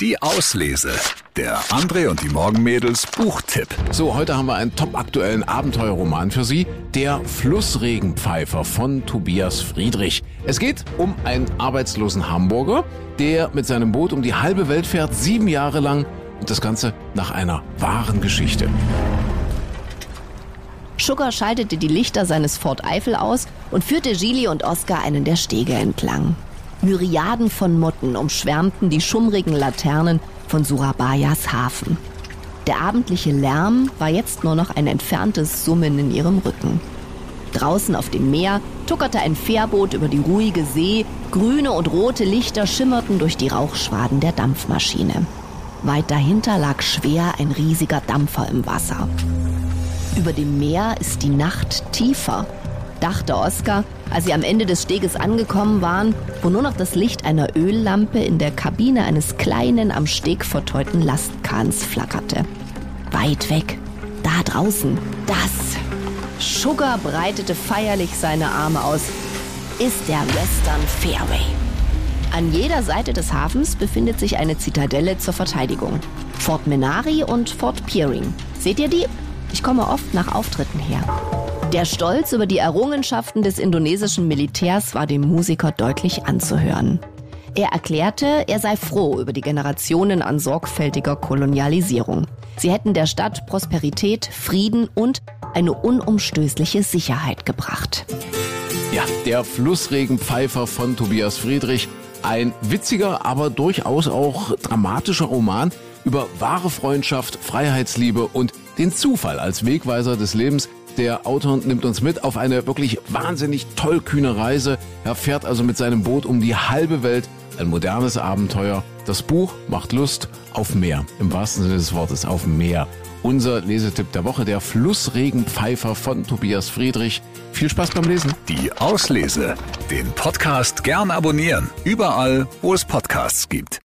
Die Auslese. Der André und die Morgenmädels Buchtipp. So, heute haben wir einen topaktuellen Abenteuerroman für Sie. Der Flussregenpfeifer von Tobias Friedrich. Es geht um einen arbeitslosen Hamburger, der mit seinem Boot um die halbe Welt fährt, sieben Jahre lang. Und das Ganze nach einer wahren Geschichte. Sugar schaltete die Lichter seines Ford Eifel aus und führte Gili und Oscar einen der Stege entlang. Myriaden von Motten umschwärmten die schummrigen Laternen von Surabayas Hafen. Der abendliche Lärm war jetzt nur noch ein entferntes Summen in ihrem Rücken. Draußen auf dem Meer tuckerte ein Fährboot über die ruhige See, grüne und rote Lichter schimmerten durch die Rauchschwaden der Dampfmaschine. Weit dahinter lag schwer ein riesiger Dampfer im Wasser. Über dem Meer ist die Nacht tiefer dachte Oskar, als sie am Ende des Steges angekommen waren, wo nur noch das Licht einer Öllampe in der Kabine eines kleinen, am Steg verteuten Lastkahns flackerte. Weit weg, da draußen, das. Sugar breitete feierlich seine Arme aus. Ist der Western Fairway. An jeder Seite des Hafens befindet sich eine Zitadelle zur Verteidigung. Fort Menari und Fort Peering. Seht ihr die? Ich komme oft nach Auftritten her. Der Stolz über die Errungenschaften des indonesischen Militärs war dem Musiker deutlich anzuhören. Er erklärte, er sei froh über die Generationen an sorgfältiger Kolonialisierung. Sie hätten der Stadt Prosperität, Frieden und eine unumstößliche Sicherheit gebracht. Ja, der Flussregenpfeifer von Tobias Friedrich. Ein witziger, aber durchaus auch dramatischer Roman über wahre Freundschaft, Freiheitsliebe und den Zufall als Wegweiser des Lebens. Der Autor nimmt uns mit auf eine wirklich wahnsinnig tollkühne Reise. Er fährt also mit seinem Boot um die halbe Welt. Ein modernes Abenteuer. Das Buch macht Lust auf Meer. Im wahrsten Sinne des Wortes auf Meer. Unser Lesetipp der Woche, der Flussregenpfeifer von Tobias Friedrich. Viel Spaß beim Lesen. Die Auslese. Den Podcast gern abonnieren. Überall, wo es Podcasts gibt.